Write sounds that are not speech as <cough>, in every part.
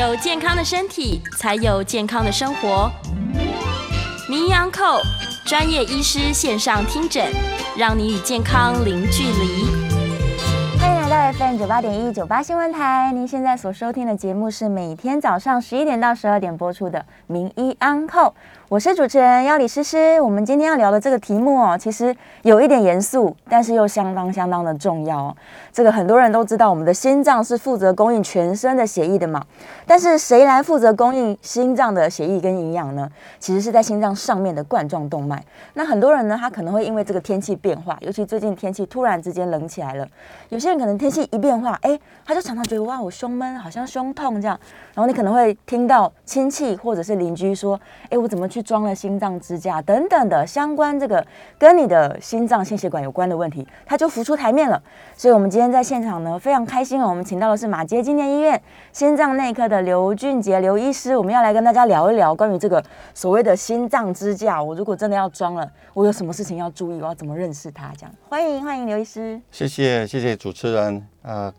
有健康的身体，才有健康的生活。名医安扣专业医师线上听诊，让你与健康零距离。欢迎来到 FM 九八点一九八新闻台。您现在所收听的节目是每天早上十一点到十二点播出的《名医安扣》。我是主持人要李诗诗。我们今天要聊的这个题目哦，其实有一点严肃，但是又相当相当的重要。这个很多人都知道，我们的心脏是负责供应全身的血液的嘛。但是谁来负责供应心脏的血液跟营养呢？其实是在心脏上面的冠状动脉。那很多人呢，他可能会因为这个天气变化，尤其最近天气突然之间冷起来了，有些人可能天气一变化，哎，他就常常觉得哇，我胸闷，好像胸痛这样。然后你可能会听到亲戚或者是邻居说，哎，我怎么去？装了心脏支架等等的相关这个跟你的心脏心血管有关的问题，它就浮出台面了。所以，我们今天在现场呢，非常开心哦。我们请到的是马街纪念医院心脏内科的刘俊杰刘医师，我们要来跟大家聊一聊关于这个所谓的心脏支架。我如果真的要装了，我有什么事情要注意？我要怎么认识它？这样，欢迎欢迎刘医师。谢谢谢谢主持人呃。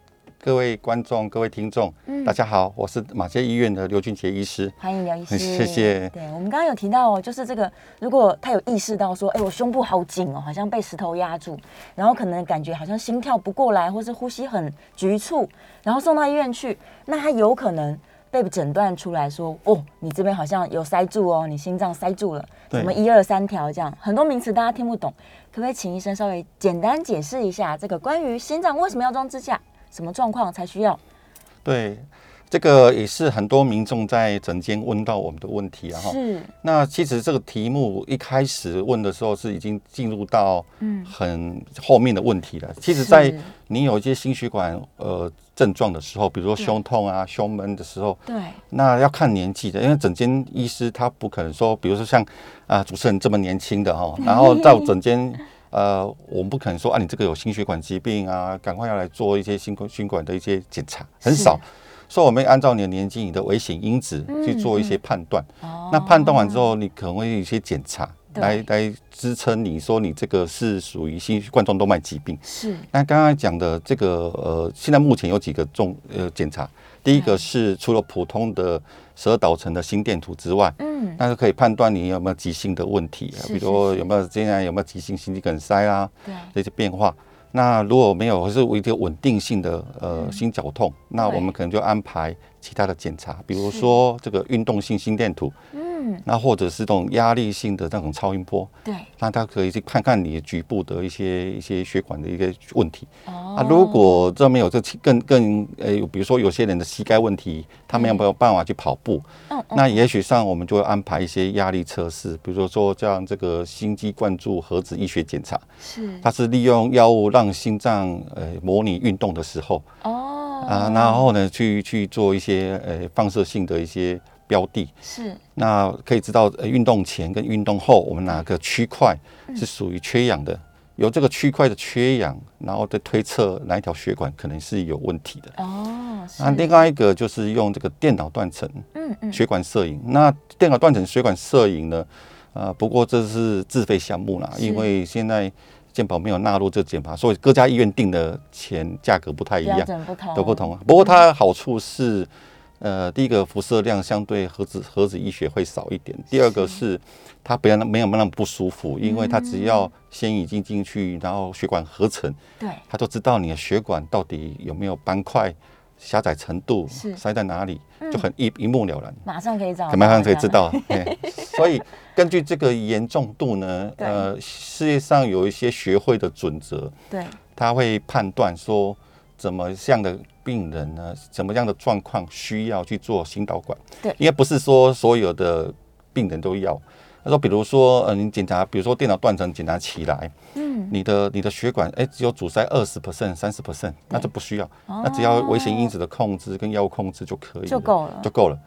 各位观众、各位听众，大家好，我是马街医院的刘俊杰医师，欢迎刘医师，谢谢。对我们刚刚有提到哦，就是这个，如果他有意识到说，哎，我胸部好紧哦，好像被石头压住，然后可能感觉好像心跳不过来，或是呼吸很局促，然后送到医院去，那他有可能被诊断出来说，哦，你这边好像有塞住哦，你心脏塞住了，什么一二三条这样，很多名词大家听不懂，可不可以请医生稍微简单解释一下这个关于心脏为什么要装支架？什么状况才需要？对，这个也是很多民众在诊间问到我们的问题啊。是。那其实这个题目一开始问的时候是已经进入到嗯很后面的问题了。其实，在你有一些心血管呃症状的时候，比如说胸痛啊、胸闷的时候，对，那要看年纪的，因为整间医师他不可能说，比如说像啊主持人这么年轻的哈，然后到整间。呃，我们不可能说啊，你这个有心血管疾病啊，赶快要来做一些心管心管的一些检查，很少。所以我们按照你的年纪、你的危险因子去做一些判断。那判断完之后，你可能会有一些检查来来支撑你说你这个是属于心冠状动脉疾病。是。那刚刚讲的这个呃，现在目前有几个重呃检查。第一个是除了普通的十二导程的心电图之外，嗯，那就可以判断你有没有急性的问题，比如有没有现在有没有急性心肌梗塞啊，对这些变化。那如果没有，或是一个稳定性的呃心绞痛，那我们可能就安排其他的检查，比如说这个运动性心电图。那或者是这种压力性的那种超音波，对，那他可以去看看你局部的一些一些血管的一个问题。哦，啊，如果这没有这更更呃，比如说有些人的膝盖问题，他没有办法去跑步，嗯，那也许上我们就会安排一些压力测试，比如说说像这个心肌灌注核子医学检查，是，它是利用药物让心脏呃模拟运动的时候，哦，啊，然后呢去去做一些呃放射性的一些。标的是，那可以知道，呃，运动前跟运动后，我们哪个区块是属于缺氧的？由这个区块的缺氧，然后再推测哪一条血管可能是有问题的。哦，那另外一个就是用这个电脑断层，嗯嗯，血管摄影。那电脑断层血管摄影呢？呃，不过这是自费项目啦，因为现在健保没有纳入这检查，所以各家医院定的钱价格不太一样，都不同。不过它好处是。呃，第一个辐射量相对核子核子医学会少一点。第二个是它不要那没有那么不舒服，因为它只要先已经进去，然后血管合成，对，它就知道你的血管到底有没有斑块、狭窄程度，塞在哪里，就很一一目了然，马上可以找，马上可以知道。所以根据这个严重度呢，呃，世界上有一些学会的准则，对，他会判断说怎么样的。病人呢，什么样的状况需要去做心导管？对，应该不是说所有的病人都要。他说，比如说，呃，你检查，比如说电脑断层检查起来，嗯，你的你的血管，哎，只有阻塞二十 percent、三十 percent，那就不需要，那只要危险因子的控制跟药物控制就可以，就够了，就够了。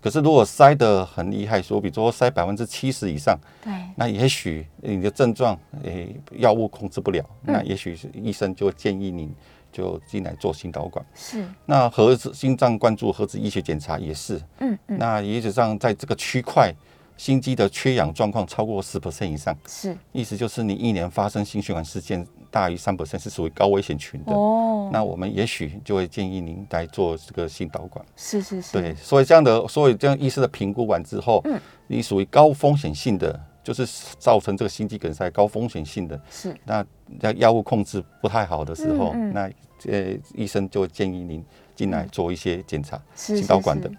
可是如果塞的很厉害，说比如说塞百分之七十以上，对，那也许你的症状，诶，药物控制不了，那也许是医生就建议你。就进来做心导管，是。那核子心脏灌注核子医学检查也是，嗯嗯，那也实上在这个区块心肌的缺氧状况超过十 percent 以上，是。意思就是你一年发生心血管事件大于三 percent 是属于高危险群的，哦，那我们也许就会建议您来做这个心导管。是是是，对，所以这样的，所以这样医师的评估完之后，嗯，你属于高风险性的，就是造成这个心肌梗塞高风险性的，是，那在药物控制不太好的时候，那呃医生就会建议您进来做一些检查，心导管的。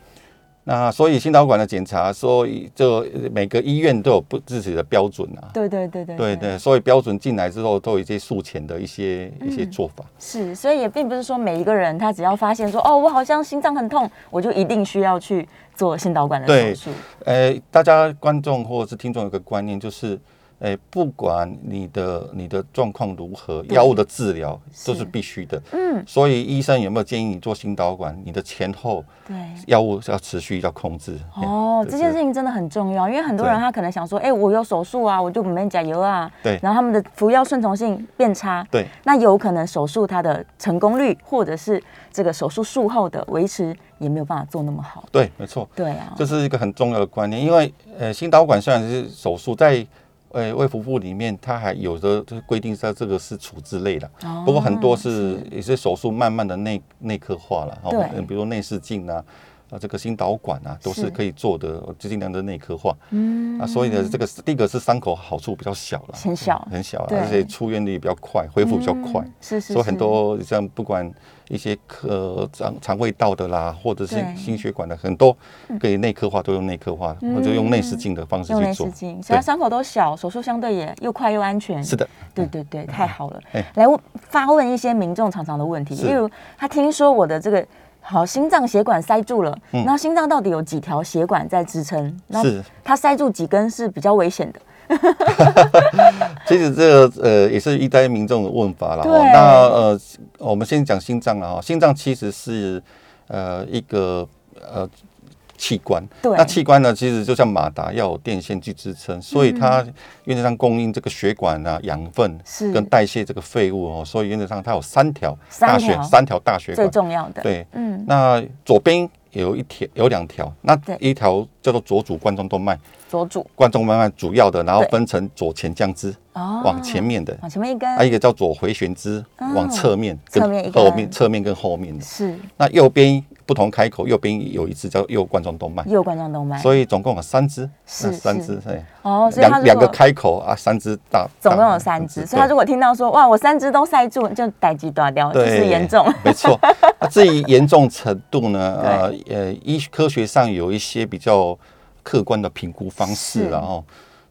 那所以心导管的检查，所以就每个医院都有不自己的标准啊。对对对对。对对，所以标准进来之后，都有一些术前的一些一些做法。是，所以也并不是说每一个人他只要发现说哦，我好像心脏很痛，我就一定需要去做心导管的手术。呃，大家观众或者是听众有个观念就是。哎，不管你的你的状况如何，药物的治疗都是必须的。嗯，所以医生有没有建议你做心导管？你的前后对药物是要持续要控制。哦，这件事情真的很重要，因为很多人他可能想说，哎，我有手术啊，我就没加油啊。对，然后他们的服药顺从性变差。对，那有可能手术它的成功率，或者是这个手术术后的维持也没有办法做那么好。对，没错。对啊，这是一个很重要的观念，因为呃，心导管虽然是手术在。呃，卫福部里面，它还有的就是规定在这个是处置类的，不过很多是也是手术慢慢的内内科化了，对，比如内视镜啊。啊，这个心导管啊，都是可以做的，尽量的内科化。嗯，啊，所以呢，这个第一个是伤口好处比较小了，很小，很小，而且出院率比较快，恢复比较快。是是。所以很多像不管一些科肠肠胃道的啦，或者是心血管的，很多可以内科化，都用内科化，或者用内视镜的方式去做。内视镜，所以伤口都小，手术相对也又快又安全。是的。对对对，太好了。来发问一些民众常常的问题，例如他听说我的这个。好，心脏血管塞住了，那心脏到底有几条血管在支撑？是它塞住几根是比较危险的。<laughs> 其实这个呃也是一代民众的问法了。那呃，我们先讲心脏啊，心脏其实是呃一个呃。器官，对，那器官呢？其实就像马达，要有电线去支撑，所以它原则上供应这个血管啊，养分是。跟代谢这个废物哦。所以原则上它有三条大血，三条大血管。最重要的。对，嗯，那左边有一条，有两条，那一条叫做左主冠状动脉，左主。冠状动脉主要的，然后分成左前降支，哦，往前面的，往前面一根，还有一个叫左回旋支，往侧面，侧面后面，侧面跟后面的，是。那右边。不同开口，右边有一支叫右冠状动脉，右冠状动脉，所以总共有三支，是三支，对，哦，两两个开口啊，三支大，总共有三支，所以他如果听到说哇，我三支都塞住，就待机断掉，就是严重，没错。<laughs> 至于严重程度呢，呃呃，医科学上有一些比较客观的评估方式，然后。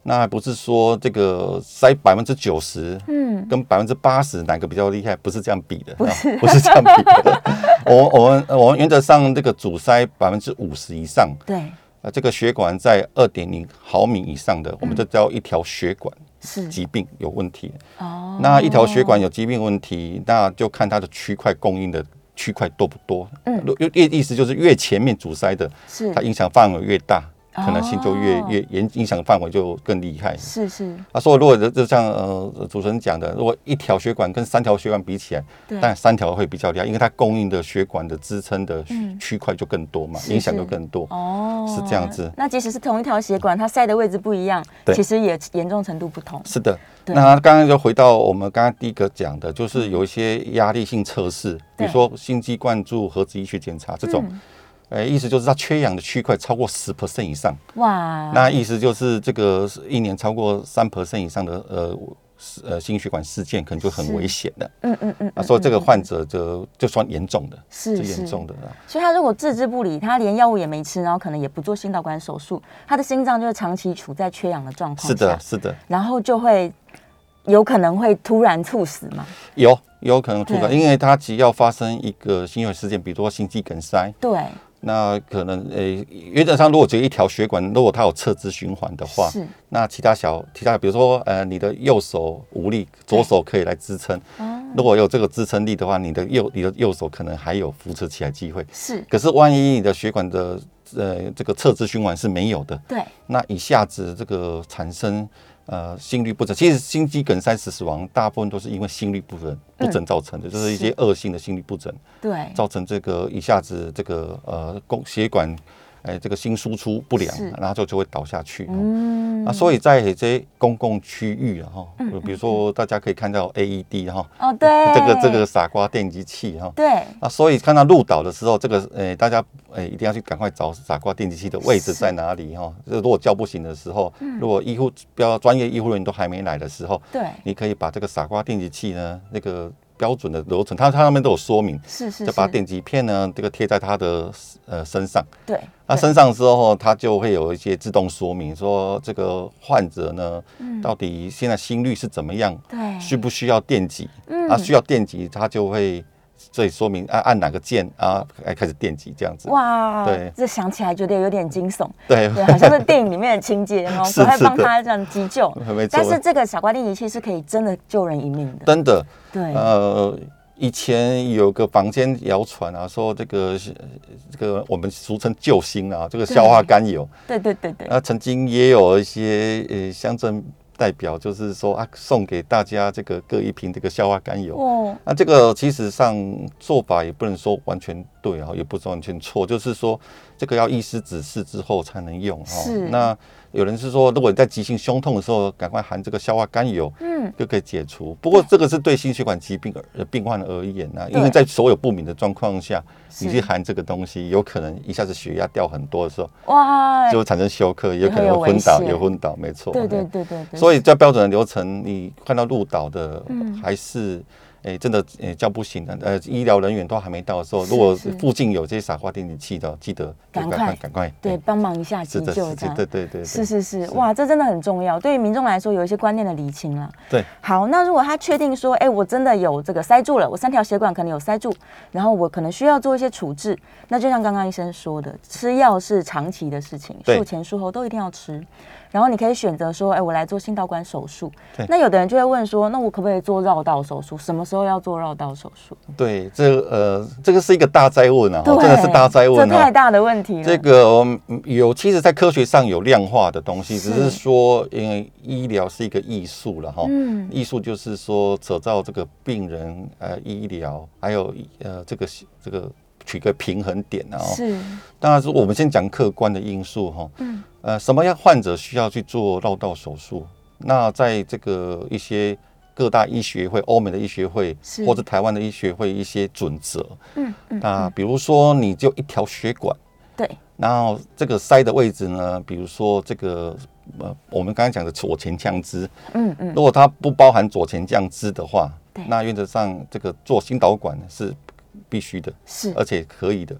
那不是说这个塞百分之九十，嗯，跟百分之八十哪个比较厉害？不是这样比的，不是，不是这样比的。<laughs> 我我们我们原则上这个阻塞百分之五十以上，对，呃，这个血管在二点零毫米以上的，我们就叫一条血管是疾病有问题。哦，那一条血管有疾病问题，那就看它的区块供应的区块多不多。嗯，越意思就是越前面阻塞的，是它影响范围越大。可能性就越越影影响范围就更厉害。是是。啊，所以，如果就像呃主持人讲的，如果一条血管跟三条血管比起来，但三条会比较厉害，因为它供应的血管的支撑的区块就更多嘛，影响就更多。哦，是这样子。那即使是同一条血管，它塞的位置不一样，其实也严重程度不同。是的。那刚刚就回到我们刚刚第一个讲的，就是有一些压力性测试，比如说心肌灌注、核子医学检查这种。哎，意思就是它缺氧的区块超过十 percent 以上，哇！那意思就是这个一年超过三 percent 以上的呃呃心血管事件，可能就很危险的。嗯嗯嗯。啊，所以这个患者就就算严重的，是严重的。所以他如果置之不理，他连药物也没吃，然后可能也不做心导管手术，他的心脏就是长期处在缺氧的状况。是的，是的。然后就会有可能会突然猝死嘛？有，有可能猝死，因为他只要发生一个心血管事件，比如说心肌梗塞。对。那可能诶，原则上如果只有一条血管，如果它有侧支循环的话，是。那其他小其他，比如说呃，你的右手无力，左手可以来支撑。哦。如果有这个支撑力的话，你的右你的右手可能还有扶持起来机会。是。可是万一你的血管的呃这个侧支循环是没有的，对。那一下子这个产生。呃，心律不整，其实心肌梗塞死亡大部分都是因为心律不整不整造成的，就是一些恶性的心律不整，对，造成这个一下子这个呃供血管哎，这个心输出不良，然后就就会倒下去。嗯，啊，所以在这些公共区域啊，哈，比如说大家可以看到 AED 哈，哦，对，这个这个傻瓜电击器哈，对，啊，所以看到路倒的时候，这个呃，大家呃一定要去赶快找傻瓜电击器的位置在哪里哈。如果叫不醒的时候，如果医护比较专业医护人员都还没来的时候，对，你可以把这个傻瓜电击器呢，那个。标准的流程，它它上面都有说明，是是，就把电极片呢，这个贴在他的呃身上，对，那身上之后，它就会有一些自动说明，说这个患者呢，到底现在心率是怎么样，对，需不需要电极，嗯，啊，需要电极，它就会。所以说明按按哪个键啊，来开始电击这样子。哇，对，这想起来觉得有点惊悚。对，好像是电影里面的情节哦，<laughs> 是会帮他这样急救。<laughs> 没错。但是这个傻瓜电击器是可以真的救人一命的。真的。对。呃，以前有个房间谣传啊，说这个这个我们俗称救星啊，这个硝化甘油。对对对对。那曾经也有一些呃乡镇。代表就是说啊，送给大家这个各一瓶这个硝化甘油。哦，那这个其实上做法也不能说完全对啊，也不是完全错，就是说这个要医师指示之后才能用。是。那有人是说，如果你在急性胸痛的时候，赶快含这个硝化甘油，嗯，就可以解除。不过这个是对心血管疾病而病患而言呢，因为在所有不明的状况下，你去含这个东西，有可能一下子血压掉很多的时候，哇，就产生休克，有可能会昏倒，有昏倒，没错。对对对对对。所以在标准的流程，你看到入岛的还是。哎，真的，哎，叫不醒的，呃，医疗人员都还没到的时候，如果附近有这些傻瓜电击器的，记得赶快赶快，对，帮忙一下急救，这样，对对对，是是是，哇，这真的很重要，对于民众来说，有一些观念的理清了。对，好，那如果他确定说，哎，我真的有这个塞住了，我三条血管可能有塞住，然后我可能需要做一些处置，那就像刚刚医生说的，吃药是长期的事情，术前术后都一定要吃。然后你可以选择说，哎，我来做心导管手术。那有的人就会问说，那我可不可以做绕道手术？什么时候要做绕道手术？对，这呃，这个是一个大灾问啊，真的是大灾问啊，这太大的问题了。这个有，其实，在科学上有量化的东西，只是说，因为医疗是一个艺术了哈。嗯。艺术就是说，扯到这个病人呃医疗，还有呃这个这个。取个平衡点啊！是，当然是我们先讲客观的因素哈。嗯。呃，什么样患者需要去做绕道手术？那在这个一些各大医学会、欧美的医学会，或者台湾的医学会一些准则。嗯嗯。那比如说，你就一条血管。对。然后这个塞的位置呢？比如说这个呃，我们刚才讲的左前降支。嗯嗯。如果它不包含左前降支的话，那原则上这个做心导管是。必须的，是而且可以的。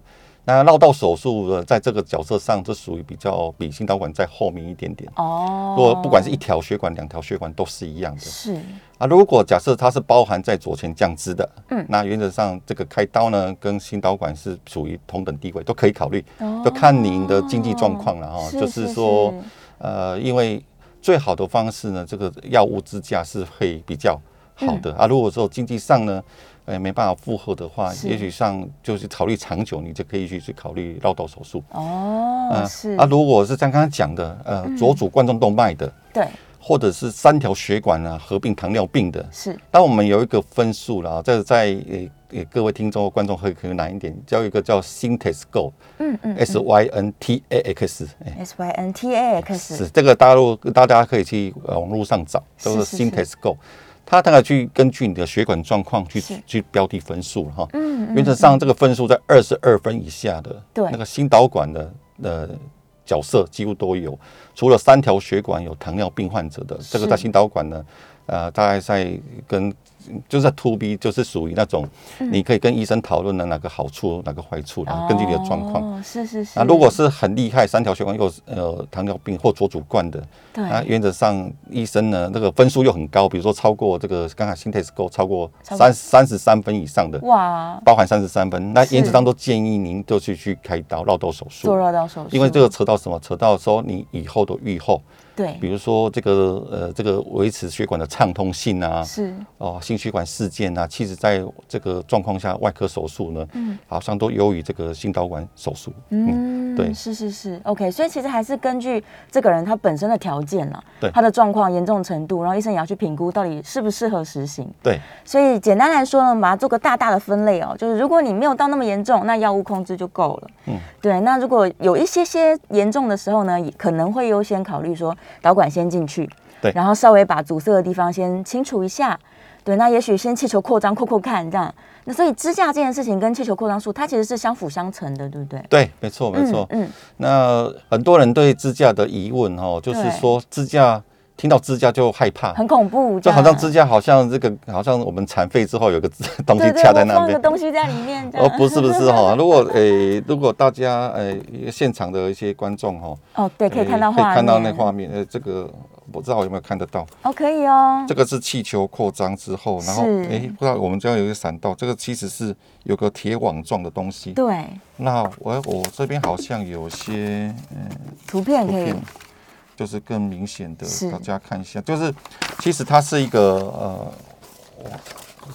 那绕道手术的，在这个角色上，这属于比较比心导管在后面一点点。哦，如果不管是一条血管、两条血管都是一样的。是啊，如果假设它是包含在左前降支的，嗯，那原则上这个开刀呢，跟心导管是属于同等地位，都可以考虑，就看您的经济状况了哈。就是说，呃，因为最好的方式呢，这个药物支架是会比较好的啊。如果说经济上呢，哎，没办法负荷的话，也许上就是考虑长久，你就可以去去考虑绕道手术。哦，是。啊，如果是像刚刚讲的，呃，左主冠状动脉的，对，或者是三条血管啊合并糖尿病的，是。但我们有一个分数了，这在呃呃各位听众观众会可以难一点，叫一个叫 Syntexgo，嗯嗯，S Y N T A X，S Y N T A X，是这个大陆大家可以去网络上找，都是 Syntexgo。它大概去根据你的血管状况去去标的分数哈，嗯，原则上这个分数在二十二分以下的，对，那个心导管的呃角色几乎都有，除了三条血管有糖尿病患者的，这个在心导管呢，呃，大概在跟。就是在 to B，就是属于那种，你可以跟医生讨论的哪个好处，哪个坏处的，根据你的状况。是是是。那如果是很厉害，三条血管又呃糖尿病或左主冠的，对。那原则上医生呢，那个分数又很高，比如说超过这个刚才心 test 够超过三三十三分以上的，哇，包含三十三分，那原则上都建议您就去去开刀绕道手术。做绕道手术。因为这个扯到什么？扯到说你以后的愈后。对，比如说这个呃，这个维持血管的畅通性啊，是哦，心血管事件啊，其实在这个状况下，外科手术呢，嗯，好像都优于这个心导管手术。嗯。对是是是，OK。所以其实还是根据这个人他本身的条件了，对他的状况严重程度，然后医生也要去评估到底适不适合实行。对，所以简单来说呢，把它做个大大的分类哦，就是如果你没有到那么严重，那药物控制就够了。嗯，对。那如果有一些些严重的时候呢，可能会优先考虑说导管先进去，对，然后稍微把阻塞的地方先清除一下。对，那也许先气球扩张扩扩看这样。那所以支架这件事情跟气球扩张术，它其实是相辅相成的，对不对？对，没错，没错。嗯，那很多人对支架的疑问哦，就是说支架听到支架就害怕，很恐怖，就好像支架好像这个好像我们残废之后有个东西卡在那边，东西在里面。哦，不是不是哈，<laughs> 如果诶如果大家诶现场的一些观众哈，哦对，可以看到可以看到那画面，呃这个。不知道有没有看得到哦，可以哦。这个是气球扩张之后，然后哎，不知道我们这样有一个闪道，这个其实是有个铁网状的东西。对。那我我这边好像有些嗯图片可以，就是更明显的，大家看一下，就是其实它是一个呃，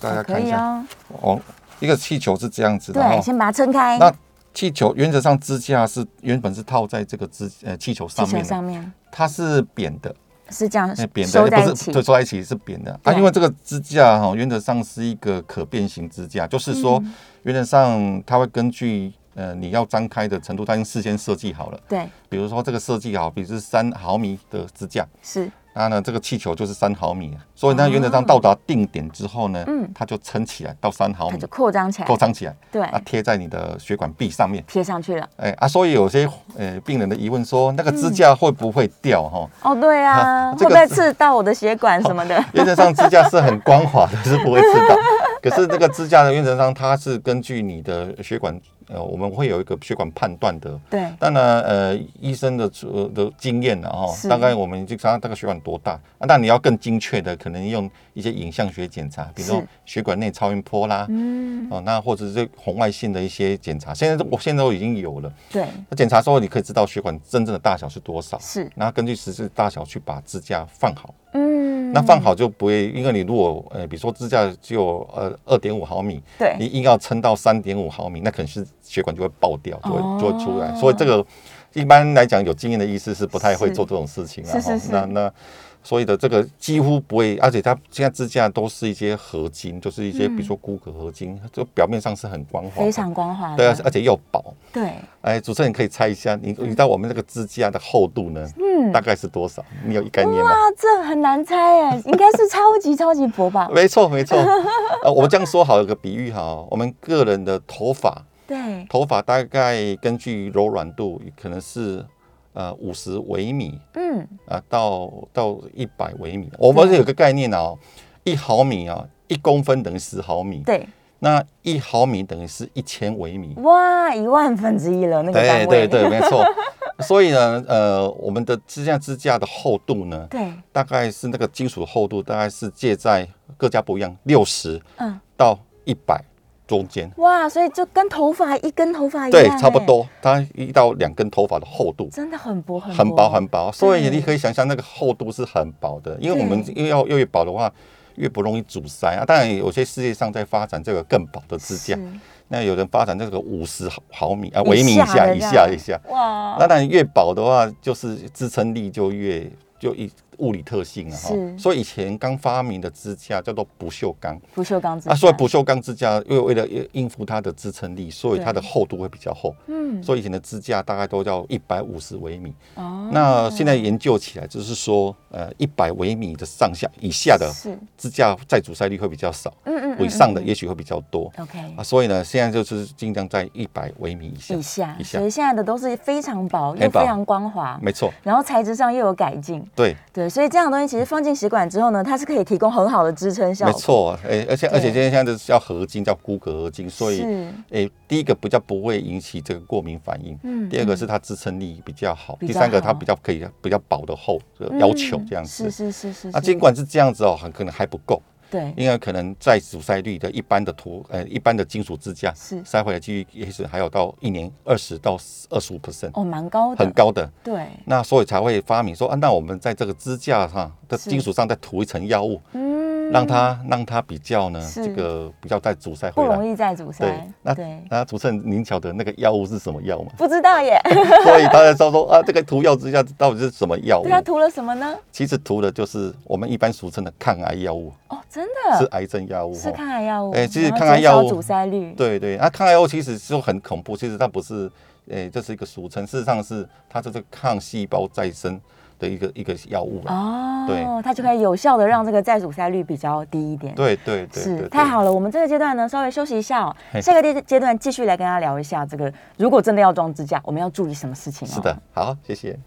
大家看一下哦，一个气球是这样子的。对，先把它撑开。那气球原则上支架是原本是套在这个支呃气球上面，上面它是扁的。是这样，扁的，不是就收在一起是扁的啊。因为这个支架哈，原则上是一个可变形支架，就是说原则上它会根据呃你要张开的程度，它已经事先设计好了。对，比如说这个设计好，比如是三毫米的支架是。那呢，这个气球就是三毫米，所以它原则上到达定点之后呢，嗯，它就撑起来到三毫米，就扩张起来，扩张起来，对，它贴在你的血管壁上面，贴上去了。哎啊，所以有些呃病人的疑问说，那个支架会不会掉？哈，哦，对啊，会不会刺到我的血管什么的？原则上支架是很光滑的，是不会刺到。可是这个支架的原则上，它是根据你的血管。呃，我们会有一个血管判断的，对。当然，呃，医生的呃的经验然后大概我们就查大概血管多大啊？那你要更精确的，可能用一些影像学检查，比如说血管内超音波啦，嗯，哦，那或者是红外线的一些检查，现在我现在都已经有了，对。那检查之后，你可以知道血管真正的大小是多少，是。然后根据实质大小去把支架放好，嗯。那放好就不会，因为你如果呃，比如说支架只有呃二点五毫米，对，你硬要撑到三点五毫米，那可能是血管就会爆掉，就会就会出来。所以这个一般来讲，有经验的医师是不太会做这种事情啊。那那。所以的这个几乎不会，而且它现在支架都是一些合金，就是一些比如说骨骼合金，就表面上是很光滑，非常光滑，对啊，而且又薄。对，哎，主持人可以猜一下，你你知道我们这个支架的厚度呢？嗯，大概是多少？你有一概念吗？哇，这很难猜哎，<laughs> 应该是超级超级薄吧？没错没错，<laughs> 呃，我们这样说好，有个比喻哈，我们个人的头发，对，头发大概根据柔软度可能是。呃，五十微米，嗯，啊，到到一百微米，我们有个概念哦，一毫米啊，一公分等于十毫米，对，那一毫米等于是一千微米，哇，一万分之一了，那个对对对，没错。<laughs> 所以呢，呃，我们的支架支架的厚度呢，对，大概是那个金属厚度，大概是介在各家不一样，六十，嗯，到一百。中间。哇，所以就跟头发一根头发一样，对，差不多，它一到两根头发的厚度，真的很薄很很薄很薄，所以你可以想象那个厚度是很薄的，因为我们因为要越薄的话，越不容易阻塞啊。当然，有些世界上在发展这个更薄的支架，那有人发展这个五十毫米啊，微米以下以下以下，哇，那当然越薄的话，就是支撑力就越就一。物理特性啊，哈，所以以前刚发明的支架叫做不锈钢，不锈钢支架。啊，所以不锈钢支架为为了应付它的支撑力，所以它的厚度会比较厚，嗯，所以以前的支架大概都要一百五十微米，哦，那现在研究起来就是说，呃，一百微米的上下以下的支架再阻塞率会比较少，嗯嗯，以上的也许会比较多，OK，啊，所以呢，现在就是尽量在一百微米以下，以下，以下，所以现在的都是非常薄又非常光滑，没错，然后材质上又有改进，对。对。所以这样的东西其实放进食管之后呢，它是可以提供很好的支撑效果。没错，哎，而且而且今天现在是叫合金，叫钴铬合金，所以哎，第一个比较不会引起这个过敏反应，嗯，第二个是它支撑力比较好，第三个它比较可以比较薄的厚要求这样子。是是是是。那，尽管是这样子哦，很可能还不够。对，因为可能在阻塞率的一般的图，呃，一般的金属支架是。塞回来几率也是还有到一年二十到二十五 percent 哦，蛮高的，很高的。对，那所以才会发明说啊，那我们在这个支架上的金属上再涂一层药物，嗯，让它让它比较呢，这个比较再阻塞不容易再阻塞。对，那对，那主持人您晓得那个药物是什么药吗？不知道耶。<laughs> 所以大家说说啊，这个涂药之下到底是什么药物？对，他涂了什么呢？其实涂的就是我们一般俗称的抗癌药物。哦，真的？是癌症药物？是抗癌药物？哎，其实抗癌药物阻塞率。对对，那抗癌药物其实就很恐怖，其实它不是，哎，这是一个俗称，事实上是它就是抗细胞再生。的一个一个药物哦，对，它就可以有效的让这个再阻塞率比较低一点。对对对，是太好了。我们这个阶段呢，稍微休息一下哦，下个阶阶段继续来跟大家聊一下这个，如果真的要装支架，我们要注意什么事情？是的，好，谢谢。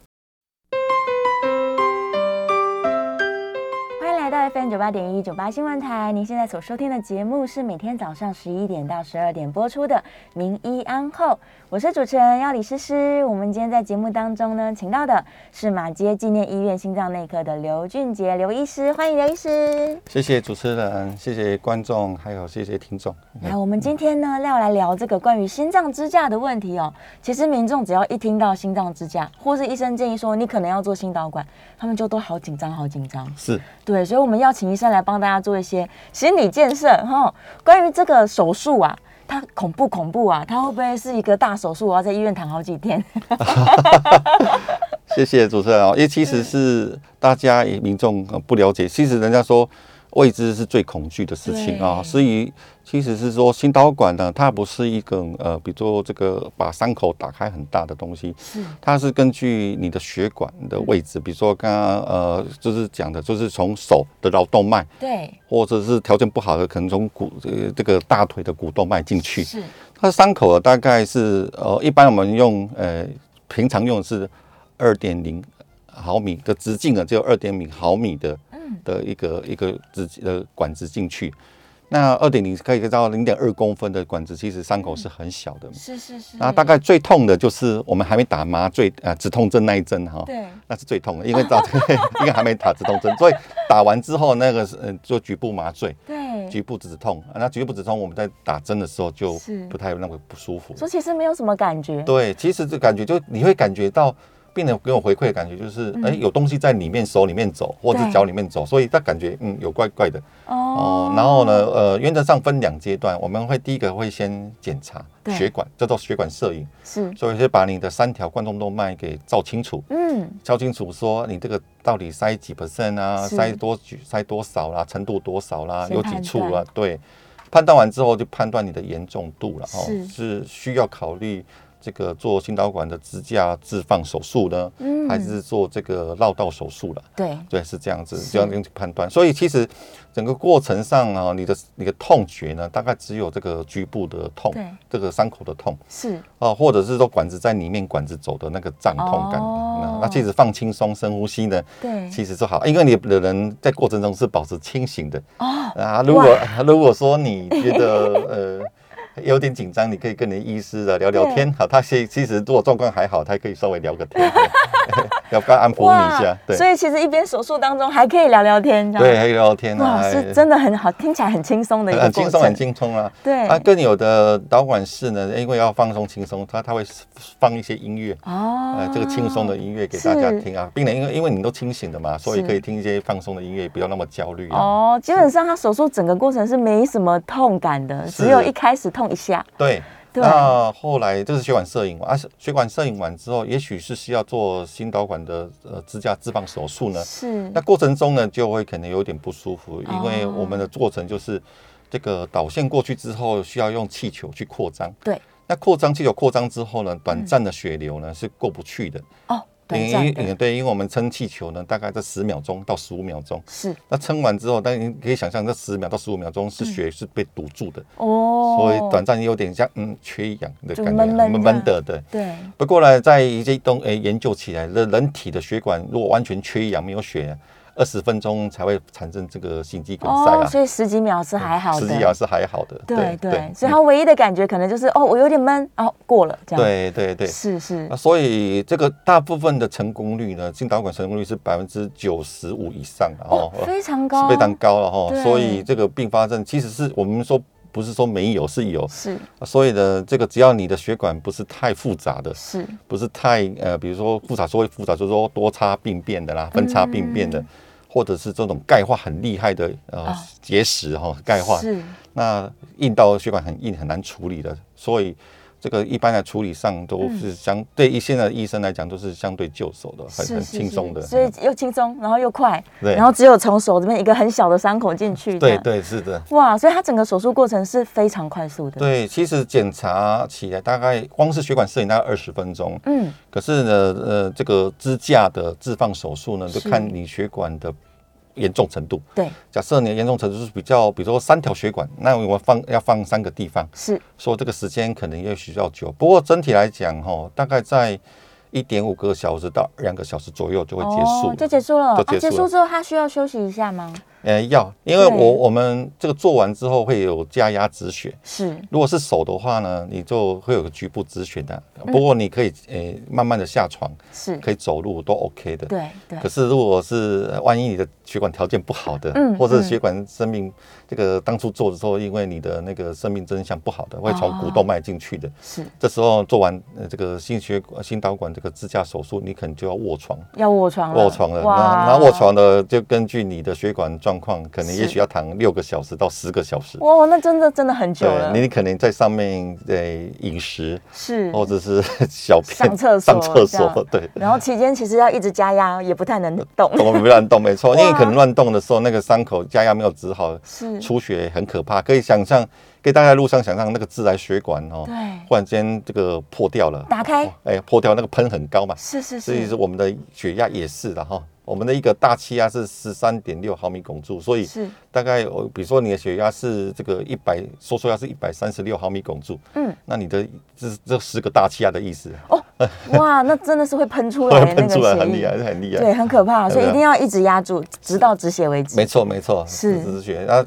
FM 九八点一九八新闻台，您现在所收听的节目是每天早上十一点到十二点播出的《名医安后》，我是主持人要李诗诗。我们今天在节目当中呢，请到的是马街纪念医院心脏内科的刘俊杰刘医师，欢迎刘医师。谢谢主持人，谢谢观众，还有谢谢听众。来，我们今天呢要来聊这个关于心脏支架的问题哦。其实民众只要一听到心脏支架，或是医生建议说你可能要做心导管，他们就都好紧张，好紧张。是对，所以我们。我们要请医生来帮大家做一些心理建设哈。关于这个手术啊，它恐怖恐怖啊，它会不会是一个大手术？我要在医院躺好几天。<laughs> 谢谢主持人哦，因为其实是大家民众不了解，其实人家说。未知是最恐惧的事情啊，所以其实是说心导管呢，它不是一个呃，比如说这个把伤口打开很大的东西，是。它是根据你的血管的位置，比如说刚刚呃就是讲的，就是从手的桡动脉，对，或者是条件不好的，可能从骨呃这个大腿的股动脉进去，是。它的伤口大概是呃一般我们用呃平常用的是二点零毫米的直径啊，只有二点零毫米的。的一个一个直的管子进去，那二点零可以到零点二公分的管子，其实伤口是很小的。是是是。那大概最痛的就是我们还没打麻醉啊止痛针那一针哈。对。那是最痛的，因为到 <laughs> 因为还没打止痛针，所以打完之后那个是嗯做局部麻醉。对。局部止痛，那局部止痛我们在打针的时候就不太那么不舒服。所以其实没有什么感觉。对，其实这感觉就你会感觉到。病人给我回馈的感觉就是，哎，有东西在里面手里面走，或者是脚里面走，所以他感觉嗯有怪怪的。哦。然后呢，呃，原则上分两阶段，我们会第一个会先检查血管，叫做血管摄影，是，所以先把你的三条冠状动脉给照清楚，嗯，照清楚说你这个到底塞几 percent 啊，塞多塞多少啦，程度多少啦，有几处啊，对，判断完之后就判断你的严重度了，哦，是需要考虑。这个做心导管的支架置放手术呢，还是做这个绕道手术了？对对，是这样子，这样去判断。所以其实整个过程上啊，你的你的痛觉呢，大概只有这个局部的痛，这个伤口的痛是啊，或者是说管子在里面，管子走的那个胀痛感。那其实放轻松，深呼吸呢，对，其实就好，因为你的人在过程中是保持清醒的哦啊。如果 <laughs> 如果说你觉得呃。<laughs> 有点紧张，你可以跟你的医师的聊聊天。好，他其其实如果状况还好，他可以稍微聊个天，<laughs> 要不要安抚你一下？对，所以其实一边手术当中还可以聊聊天，对，可以聊聊天啊，是真的很好，听起来很轻松的一个很轻松，很轻松啊。对，啊，更有的导管室呢，因为要放松轻松，他他会放一些音乐哦，呃，这个轻松的音乐给大家听啊。病人因为因为你都清醒的嘛，所以可以听一些放松的音乐，不要那么焦虑哦。基本上他手术整个过程是没什么痛感的，只有一开始痛。一下，对，那后来这是血管摄影，啊血管摄影完之后，也许是需要做心导管的呃支架置放手术呢。是，那过程中呢，就会可能有点不舒服，因为我们的过程就是这个导线过去之后，需要用气球去扩张。对，那扩张气球扩张之后呢，短暂的血流呢是过不去的。哦。因为对，因为我们撑气球呢，大概在十秒钟到十五秒钟。是。那撑完之后，但你可以想象，这十秒到十五秒钟是血是被堵住的。哦。所以短暂有点像嗯缺氧的感觉，闷闷的，对。对。不过呢，在一些东诶研究起来，人人体的血管如果完全缺氧没有血。二十分钟才会产生这个心肌梗塞啊，所以十几秒是还好的，十几秒是还好的。对对，所以他唯一的感觉可能就是哦，我有点闷，哦，过了这样。对对对，是是。所以这个大部分的成功率呢，心导管成功率是百分之九十五以上的哦，非常高，非常高了哈。所以这个并发症其实是我们说。不是说没有，是有，是，所以呢，这个只要你的血管不是太复杂的，是，不是太呃，比如说复杂，所谓复杂就是说多差病变的啦，分叉病变的，或者是这种钙化很厉害的呃结石哈，钙化是。那硬到血管很硬很难处理的，所以。这个一般的处理上都是相对于现在的医生来讲都是相对就手的，很很轻松的，所以又轻松，然后又快，对，然后只有从手这边一个很小的伤口进去，对对是的，哇，所以它整个手术过程是非常快速的。对，其实检查起来大概光是血管摄影大概二十分钟，嗯，可是呢，呃，这个支架的置放手术呢，就看你血管的。严重程度对，假设你的严重程度是比较，比如说三条血管，那我放要放三个地方，是说这个时间可能也许要久，不过整体来讲哈，大概在。一点五个小时到两个小时左右就会结束，就结束了。就结束之后，他需要休息一下吗？呃，要，因为我我们这个做完之后会有加压止血。是，如果是手的话呢，你就会有个局部止血的。不过你可以呃慢慢的下床，是，可以走路都 OK 的。对对。可是如果是万一你的血管条件不好的，嗯，或者血管生命这个当初做的时候，因为你的那个生命真相不好的，会从股动脉进去的。是。这时候做完呃这个心血管心导管这个支架手术，你可能就要卧床。要卧床。卧床了。那那卧床的就根据你的血管状况，可能也许要躺六个小时到十个小时。哇，那真的真的很久了。你可能在上面在饮食是，或者是 <laughs> 小便上厕所上厕所对。然后期间其实要一直加压，也不太能动。<laughs> 动不能动没错，因为可能乱动的时候，那个伤口加压没有止好，是出血很可怕。可以想象，给大家路上想象那个自来血管哦，对，忽然间这个破掉了，打开，哎，破掉那个喷很高嘛，是是是，所以是我们的血压也是的哈。我们的一个大气压是十三点六毫米汞柱，所以是。大概我比如说你的血压是这个一百，收缩压是一百三十六毫米汞柱，嗯，那你的这这十个大气压的意思。哦，哇，那真的是会喷出来，<laughs> 喷出来很厉害，很厉害，对，很可怕，所以一定要一直压住，直到止血为止。没错，没错，是。止血。那。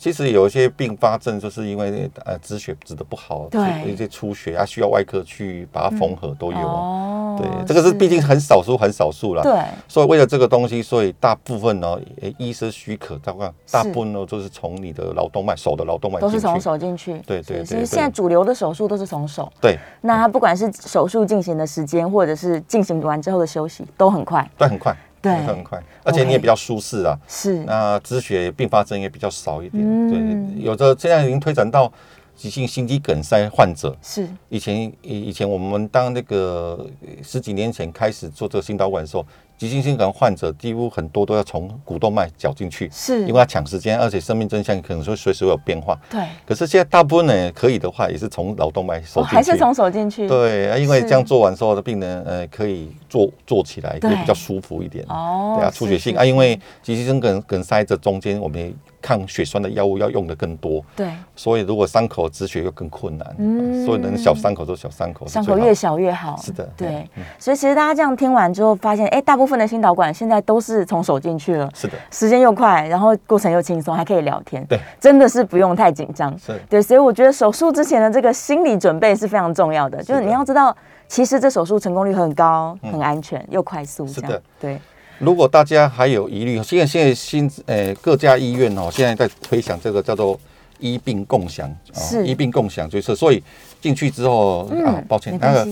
其实有一些并发症，就是因为呃止血止的不好，对。一些出血啊，需要外科去把它缝合都有。哦，对，这个是毕竟很少数很少数了。对，所以为了这个东西，所以大部分呢，医生许可，大概大部分呢都是从你的劳动脉手的劳动脉都是从手进去。对对对。其实现在主流的手术都是从手。对。那不管是手术进行的时间，或者是进行完之后的休息，都很快。对，很快。对，很快，而且你也比较舒适啊。是，那止血并发症也比较少一点。对，有的现在已经推展到急性心肌梗塞患者。是，以前以以前我们当那个十几年前开始做这个心导管的时候。急性心梗患者几乎很多都要从股动脉绞进去，是因为他抢时间，而且生命真相可能说随时会有变化。对。可是现在大部分呢，可以的话也是从脑动脉手进去，还是从手进去。对，因为这样做完之后的病人，呃，可以坐坐起来也比较舒服一点。哦。对啊，出血性啊，因为急性心梗梗塞这中间，我们抗血栓的药物要用的更多。对。所以如果伤口止血又更困难。嗯。所以能小伤口就小伤口，伤口越小越好。是的。对。所以其实大家这样听完之后，发现，哎，大部分的心导管现在都是从手进去了，是的，时间又快，然后过程又轻松，还可以聊天，对，真的是不用太紧张，是，对，所以我觉得手术之前的这个心理准备是非常重要的，就是你要知道，其实这手术成功率很高，很安全又快速，是的，对。如果大家还有疑虑，现在现在新呃各家医院哦，现在在推想这个叫做医病共享，是医病共享，就是所以进去之后啊，抱歉，那个。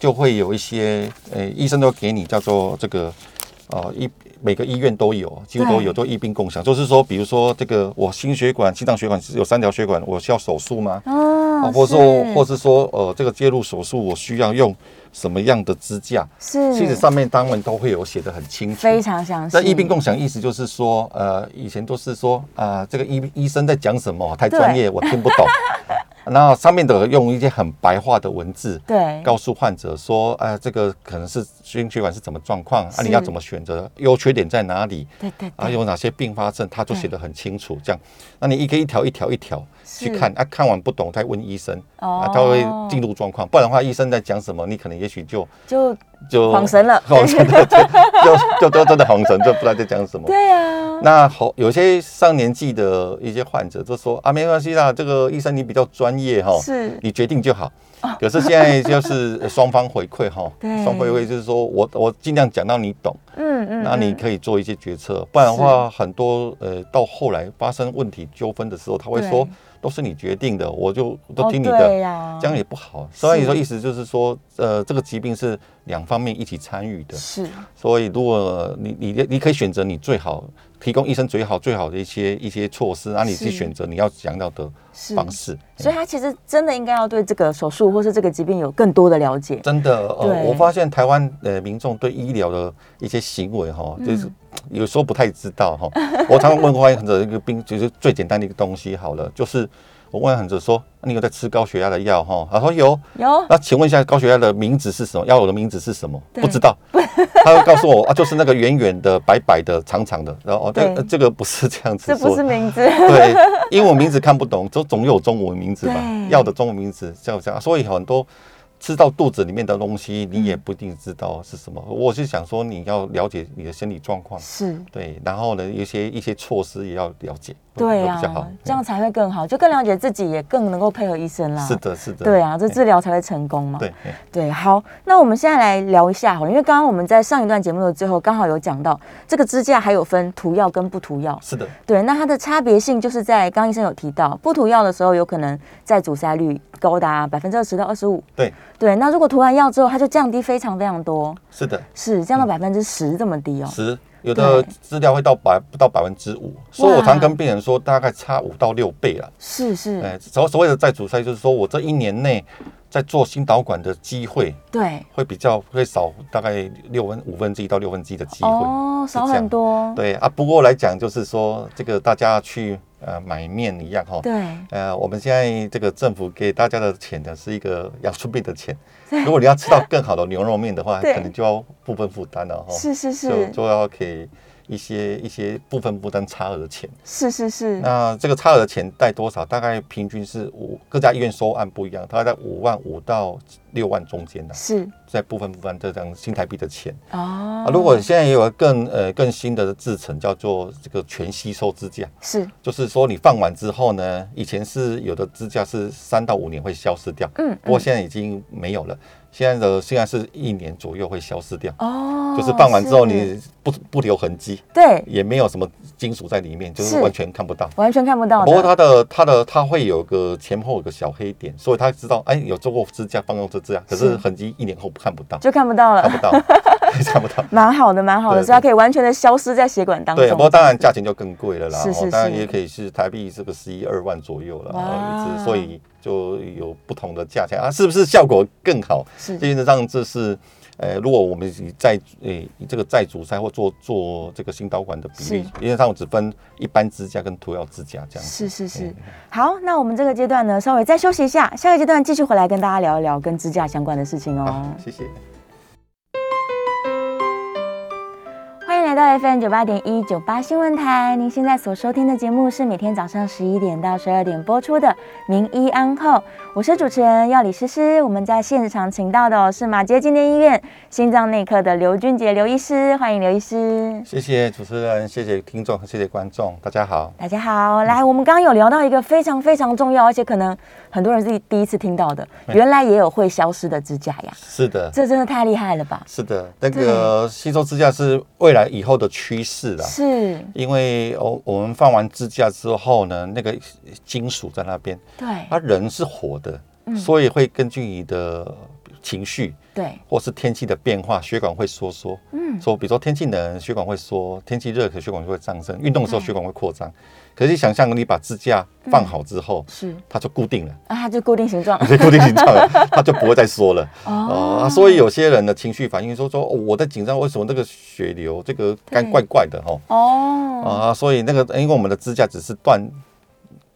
就会有一些，呃，医生都给你叫做这个，哦，一每个医院都有，几乎都有，都医病共享。就是说，比如说这个我心血管、心脏血管是有三条血管，我需要手术吗？哦，或者说，或是说，呃，这个介入手术我需要用什么样的支架？是，其实上面当然都会有写的很清楚，非常详细。那医病共享意思就是说，呃，以前都是说啊，这个医医生在讲什么太专业，我听不懂。<laughs> 然后上面的用一些很白话的文字，对，告诉患者说，哎，这个可能是心血管是怎么状况，啊，你要怎么选择，优缺点在哪里，对对，啊，有哪些并发症，他就写得很清楚。这样，那你一个一条一条一条去看，啊，看完不懂再问医生，啊，他会进入状况，不然的话，医生在讲什么，你可能也许就就就恍神了，<laughs> 恍神了，<laughs> 就就就真的恍神，就不知道在讲什么。对啊，那好，有些上年纪的一些患者就说啊，没关系啦，这个医生你比较专业哈，是，你决定就好。可是现在就是双方回馈哈，<laughs> 双回馈就是说我我尽量讲到你懂，嗯嗯，那你可以做一些决策，不然的话很多呃到后来发生问题纠纷的时候，他会说都是你决定的，我就都听你的，这样也不好。所以说，意思就是说，呃，这个疾病是两方面一起参与的。是，所以如果你你你可以选择你最好。提供医生最好最好的一些一些措施，让你去选择你要想要的方式。所以，他其实真的应该要对这个手术或是这个疾病有更多的了解。真的，呃，我发现台湾呃民众对医疗的一些行为哈，就是有时候不太知道哈。我常常问患者一个病，就是最简单的一个东西好了，就是。我问患者说：“你有在吃高血压的药哈？”他说：“有。”有。那请问一下，高血压的名字是什么？药的名字是什么？不知道。<laughs> 他会告诉我啊，就是那个圆圆的、白白的、长长的。然后哦，这这个不是这样子。这不是名字。对，英文名字看不懂，总总有中文名字吧？药的中文名字叫这样，所以很多。吃到肚子里面的东西，你也不一定知道是什么。我是想说，你要了解你的身体状况，是对，然后呢，一些一些措施也要了解，对啊，这样才会更好，就更了解自己，也更能够配合医生啦。是的，是的，对啊，这治疗才会成功嘛。对对，好，那我们现在来聊一下好了，因为刚刚我们在上一段节目的最后刚好有讲到，这个支架还有分涂药跟不涂药。是的，对，那它的差别性就是在刚医生有提到，不涂药的时候有可能在阻塞率高达百分之二十到二十五。对。对，那如果涂完药之后，它就降低非常非常多。是的，是降到百分之十这么低哦。十，有的资料会到百不到百分之五，所以我常跟病人说，大概差五到六倍了。是是，哎，所所谓的在阻塞，就是说我这一年内在做心导管的机会，对，会比较会少，大概六分五分之一到六分之一的机会哦，少很多。对啊，不过来讲就是说，这个大家去。呃，买面一样哈。对。呃，我们现在这个政府给大家的钱呢，是一个养出病的钱。<laughs> 如果你要吃到更好的牛肉面的话，<laughs> 可能就要部分负担了哈。是是是。就就要给一些一些部分负担差额的钱。是是是。那这个差额的钱带多少？大概平均是五，各家医院收案不一样，大概在五万五到。六万中间的，是在部分部分这张新台币的钱哦。如果现在也有更呃更新的制成，叫做这个全吸收支架，是就是说你放完之后呢，以前是有的支架是三到五年会消失掉，嗯，不过现在已经没有了。现在的现在是一年左右会消失掉。哦，就是放完之后你不不留痕迹，对，也没有什么金属在里面，就是。完全看不到，完全看不到。不过它的它的它会有个前后有个小黑点，所以他知道哎有做过支架放用这。支啊，可是痕迹一年后看不到，就看不到了，看不到，<laughs> 看不到，蛮好的，蛮好的，所以它可以完全的消失在血管当中。对，不过当然价钱就更贵了啦，是是，当然也可以是台币这个十一二万左右了，所以就有不同的价钱啊，是不是效果更好？是，基本上这是。呃，如果我们在诶这个在阻塞或做做这个心导管的比例，因为上只分一般支架跟涂药支架这样。是是是。好，那我们这个阶段呢，稍微再休息一下，下个阶段继续回来跟大家聊一聊跟支架相关的事情哦。谢谢。到 FM 九八点一九八新闻台，您现在所收听的节目是每天早上十一点到十二点播出的《名医安后》，我是主持人要李诗诗。我们在现场请到的是马街纪念医院心脏内科的刘俊杰刘医师，欢迎刘医师。谢谢主持人，谢谢听众，谢谢观众，大家好，大家好。来，我们刚刚有聊到一个非常非常重要，而且可能很多人是第一次听到的，原来也有会消失的支架呀。是的，这真的太厉害了吧？是的，那个吸收支架是未来。以后的趋势啦，是因为我我们放完支架之后呢，那个金属在那边，对，它人是活的，所以会根据你的情绪，对，或是天气的变化，血管会收缩，嗯，说比如说天气冷，血管会缩；天气热，可血管就会上升。运动的时候，血管会扩张。可是想象你把支架放好之后，是它就固定了啊，它就固定形状，<laughs> 固定形状了，<laughs> 它就不会再缩了哦。所以有些人的情绪反应说说我在紧张，为什么那个血流这个肝怪怪的哈？哦啊，所以那个因为我们的支架只是断。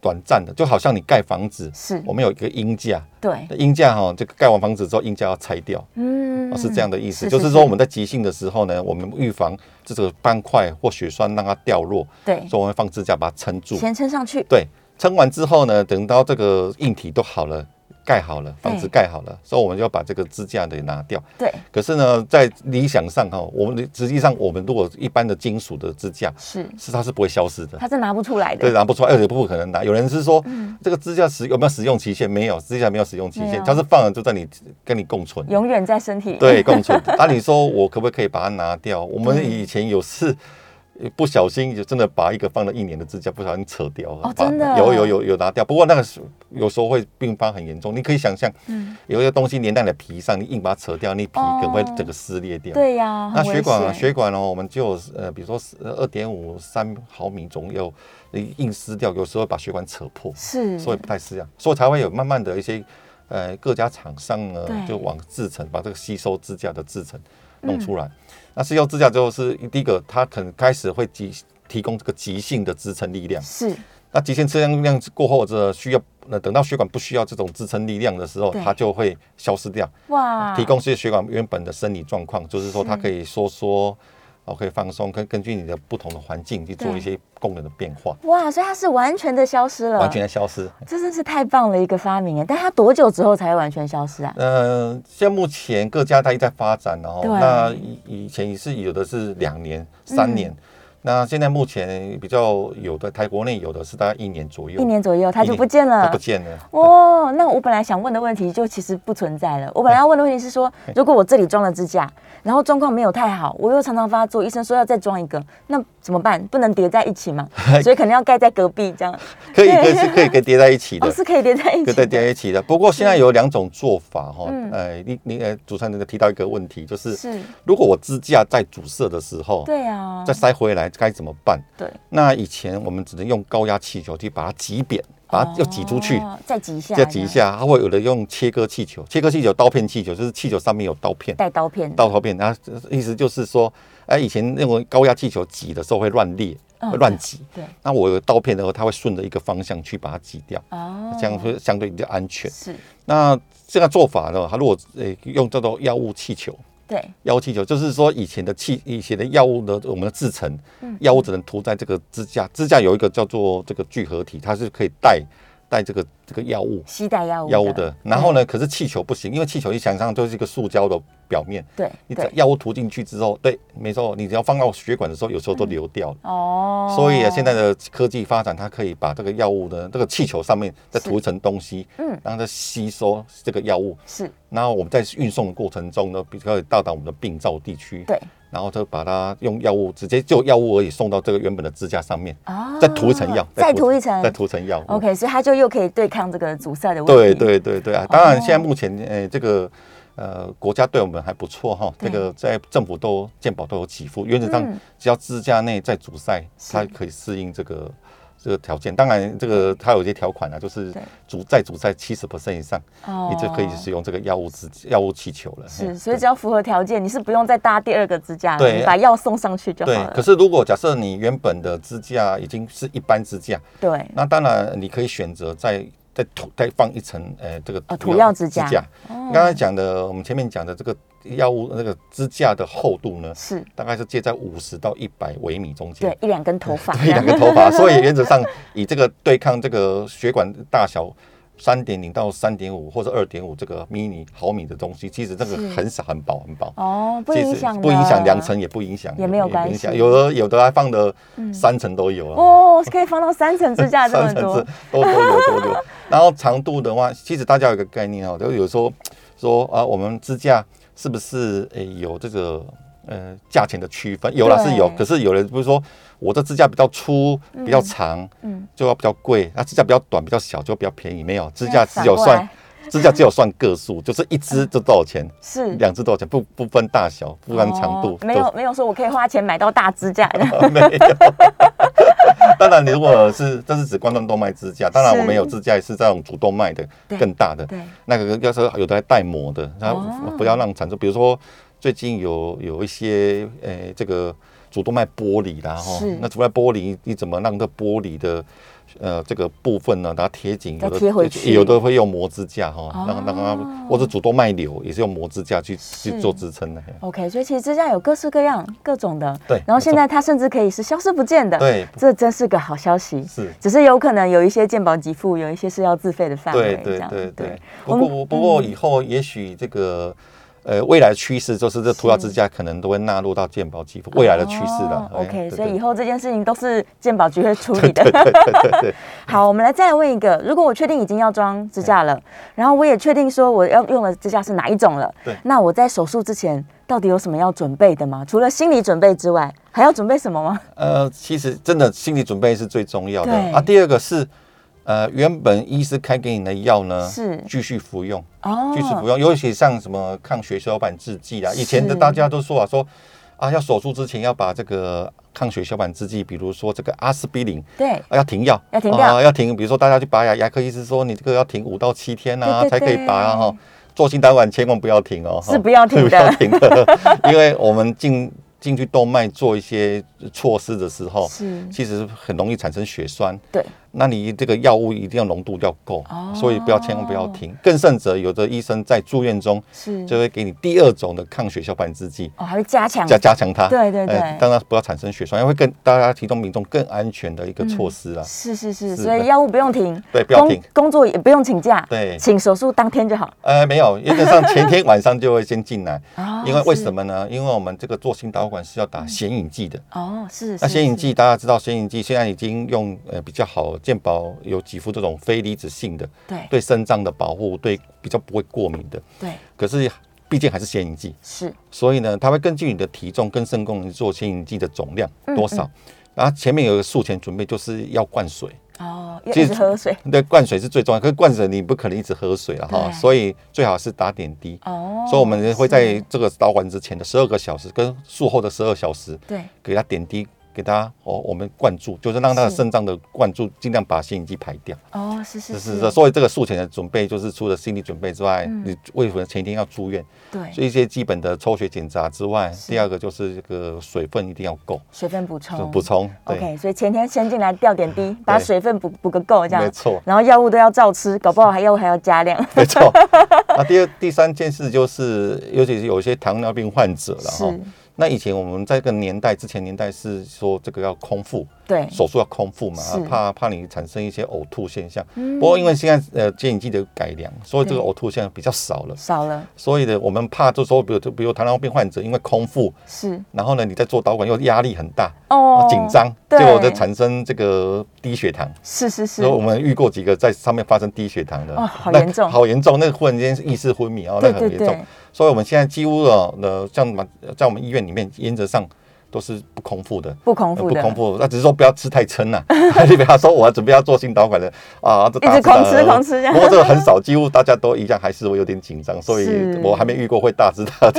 短暂的，就好像你盖房子，是。我们有一个鹰架，对，鹰架哈，这个盖完房子之后，鹰架要拆掉，嗯，是这样的意思，就是说我们在急性的时候呢，我们预防这个斑块或血栓让它掉落，对，所以我们放支架把它撑住，先撑上去，对，撑完之后呢，等到这个硬体都好了。盖好了，房子盖好了，所以我们就要把这个支架得拿掉。对。可是呢，在理想上哈，我们实际上我们如果一般的金属的支架是是它是不会消失的，它是拿不出来的。对，拿不出来，而且不可能拿。有人是说，这个支架使有没有使用期限？没有，支架没有使用期限，它是放了就在你跟你共存，永远在身体。对，共存。那你说我可不可以把它拿掉？我们 <laughs> 以前有事。不小心就真的把一个放了一年的支架不小心扯掉了，哦，真的有有有有拿掉。不过那个有时候会并发很严重，你可以想象，嗯，有些东西粘在你的皮上，你硬把它扯掉，你皮可能会整个撕裂掉。对呀，那血管血管哦，我们就呃，比如说二点五三毫米左右，你硬撕掉，有时候把血管扯破，是，所以不太适应，所以才会有慢慢的一些呃各家厂商呢，就往制成把这个吸收支架的制成弄出来。那是要支架之后是第一个，它可能开始会急提供这个急性的支撑力量。是。那急性支撑力量过后，这需要那等到血管不需要这种支撑力量的时候，它就会消失掉。哇。提供这些血管原本的生理状况，就是说它可以收缩。哦，可以放松，根根据你的不同的环境去做一些功能的变化。哇，所以它是完全的消失了，完全的消失，这真是太棒了一个发明哎！但它多久之后才会完全消失啊？嗯，现在目前各家它一在发展，然后那以以前也是有的是两年、三年。那现在目前比较有的，台国内有的是大概一年左右，一年左右它就不见了，不见了。哦，那我本来想问的问题就其实不存在了。我本来要问的问题是说，如果我这里装了支架，然后状况没有太好，我又常常发作，医生说要再装一个，那怎么办？不能叠在一起嘛，<laughs> 所以肯定要盖在隔壁这样。可以，可以是 <laughs> 可以可以叠在一起的，是可以叠在一起，可以叠在一起的。不过现在有两种做法哈，呃，你你呃，主持人提到一个问题，就是是如果我支架在阻塞的时候，对啊，再塞回来该怎么办？对，那以前我们只能用高压气球去把它挤扁，把它又挤出去，再挤一下，再挤一下，它会有的用切割气球，切割气球刀片气球，就是气球上面有刀片，带刀片，刀刀片，然后意思就是说，哎，以前认为高压气球挤的时候会乱裂，会乱挤，对，那我有刀片的话，它会顺着一个方向去把它挤掉，哦，这样会相对比较安全。是，那这个做法呢，它如果呃用这种药物气球。对，药物气球就是说，以前的气，以前的药物的我们的制成，药物只能涂在这个支架，支架有一个叫做这个聚合体，它是可以带。带这个这个药物，携带药物药物的，然后呢，可是气球不行，因为气球你想象就是一个塑胶的表面，对，你在药物涂进去之后，对，没错，你只要放到血管的时候，有时候都流掉了。哦。所以啊，现在的科技发展，它可以把这个药物的这个气球上面再涂一层东西，嗯，让它吸收这个药物，是。然后我们在运送的过程中呢，比较到达我们的病灶地区，对。然后就把它用药物直接就药物而已送到这个原本的支架上面，再涂一层药，再涂一层，再涂层药。OK，所以它就又可以对抗这个阻塞的问题。对对对对啊！当然，现在目前呃这个呃国家对我们还不错哈，这个在政府都健保都有给付，原则上只要支架内在阻塞，它可以适应这个。这个条件，当然这个它有一些条款啊，就是主在主在七十 percent 以上，你就可以使用这个药物支药物气球了。是，所以只要符合条件，你是不用再搭第二个支架，对，把药送上去就好了。可是如果假设你原本的支架已经是一般支架，对，那当然你可以选择再再涂再放一层，呃，这个涂药支架。刚才讲的，我们前面讲的这个。药物那个支架的厚度呢，是大概是介在五十到一百微米中间，对，一两根头发，<laughs> 一两根头发。所以原则上以这个对抗这个血管大小三点零到三点五或者二点五这个 mini 毫米的东西，其实这个很少很薄很薄哦，不影响不影响量层也不影响，也没有关系。有的有的还放的三层都有哦，可以放到三层支架 <laughs> 这么多，都都有都有。<laughs> 然后长度的话，其实大家有个概念哦，就有时候说啊，我们支架。是不是诶有这个呃价钱的区分？有了是有，可是有人不是说我的支架比较粗、比较长，嗯，就要比较贵；那支架比较短、比较小就比较便宜。没有支架只有算 <laughs> 支架只有算个数，就是一支就多少钱，是两支多少钱，不不分大小，不分长度。没有没有说我可以花钱买到大支架的。<laughs> 没有。当然，你如果是这是指冠状动脉支架，当然我们有支架是这种主动脉的更大的，那个要是有的还带膜的，它不要让产生，比如说最近有有一些诶这个主动脉剥离啦，哈，那主动脉剥离你怎么让这玻璃的？呃，这个部分呢，它贴紧，有的有的会用磨支架哈，让让它或者主动脉瘤也是用磨支架去去做支撑的。OK，所以其实支架有各式各样、各种的。对。然后现在它甚至可以是消失不见的。对。这真是个好消息。是。只是有可能有一些健保给付，有一些是要自费的范围。对对对对。不过不过以后也许这个呃，未来的趋势就是这涂药支架可能都会纳入到健保给付，未来的趋势了。OK，所以以后这件事情都是鉴宝局会处理的。对对对对。好，我们来再来问一个：如果我确定已经要装支架了，然后我也确定说我要用的支架是哪一种了，对，那我在手术之前到底有什么要准备的吗？除了心理准备之外，还要准备什么吗？呃，其实真的心理准备是最重要的啊。第二个是。呃，原本医师开给你的药呢，是继续服用，哦，继续服用。尤其像什么抗血小板制剂啊，以前的大家都说啊，说啊，要手术之前要把这个抗血小板制剂，比如说这个阿司匹林，对，啊要停药，要停药，要停。比如说大家去拔牙，牙科医师说你这个要停五到七天啊，才可以拔啊。哈，做心导管千万不要停哦，是不要停的，不要停的，<laughs> 因为我们进。进去动脉做一些措施的时候，是其实很容易产生血栓。对，那你这个药物一定要浓度要够，所以不要千万不要停。更甚者，有的医生在住院中是就会给你第二种的抗血小板制剂，哦，还会加强加加强它。对对对，当然不要产生血栓，会更大家提供民众更安全的一个措施啊。是是是，所以药物不用停，对，不要停，工作也不用请假，对，请手术当天就好。呃，没有，原则上前天晚上就会先进来，<laughs> 因为为什么呢？因为我们这个做心导管是要打显影剂的哦，是。那显影剂大家知道，显影剂现在已经用呃比较好，健保有几副这种非离子性的，对，对肾脏的保护，对比较不会过敏的，对。可是毕竟还是显影剂，是。所以呢，它会根据你的体重跟肾功能做显影剂的总量多少，然后前面有个术前准备，就是要灌水。哦，一直喝水。<laughs> 对，灌水是最重要。可是灌水你不可能一直喝水了哈，所以最好是打点滴。哦，所以我们会在这个导管之前的十二个小时跟术后的十二小时，对，给他点滴。给他哦，我们灌注就是让他的肾脏的灌注尽量把心引剂排掉。哦，是是是。所以这个术前的准备就是除了心理准备之外，你为什么前一天要住院？对。所以一些基本的抽血检查之外，第二个就是这个水分一定要够。水分补充。补充。OK，所以前天先进来吊点滴，把水分补补个够，这样。没错。然后药物都要照吃，搞不好还药物还要加量。没错。<laughs> 那第二、第三件事就是，尤其是有一些糖尿病患者了哈。那以前我们在这个年代之前年代是说这个要空腹。对，手术要空腹嘛，怕怕你产生一些呕吐现象。不过因为现在呃，接引剂的改良，所以这个呕吐现象比较少了。少了。所以呢，我们怕就说，比如比如糖尿病患者，因为空腹是，然后呢，你在做导管又压力很大，哦，紧张，结果就产生这个低血糖。是是是。所以我们遇过几个在上面发生低血糖的，哦，好严重，好严重，那忽然间意识昏迷啊，那很严重。所以我们现在几乎呃像在我们医院里面，原则上。都是不空腹的，不空腹的，不空腹。那只是说不要吃太撑呐。你不要说我要准备要做心导管的啊，一直狂吃狂吃。不过这个很少，几乎大家都一样，还是会有点紧张。所以我还没遇过会大吃大喝。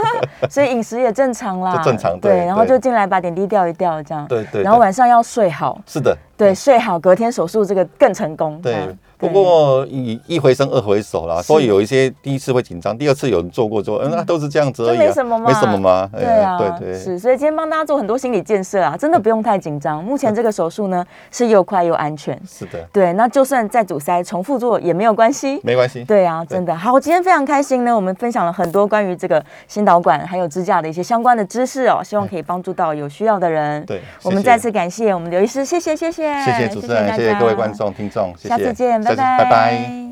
<laughs> 所以饮食也正常啦，就正常对。然后就进来把点滴吊一吊，这样。对对。然后晚上要睡好。是的。对，睡好，隔天手术这个更成功。对。不过一一回生二回熟啦，所以有一些第一次会紧张，第二次有人做过之后，嗯，那都是这样子而已，没什么吗？没什么吗？对啊，对对，是，所以今天帮大家做很多心理建设啊，真的不用太紧张。目前这个手术呢是又快又安全，是的，对，那就算再阻塞重复做也没有关系，没关系。对啊，真的好，今天非常开心呢，我们分享了很多关于这个心导管还有支架的一些相关的知识哦，希望可以帮助到有需要的人。对，我们再次感谢我们刘医师，谢谢谢谢，谢谢主持人，谢谢各位观众听众，下次见，拜拜，拜拜。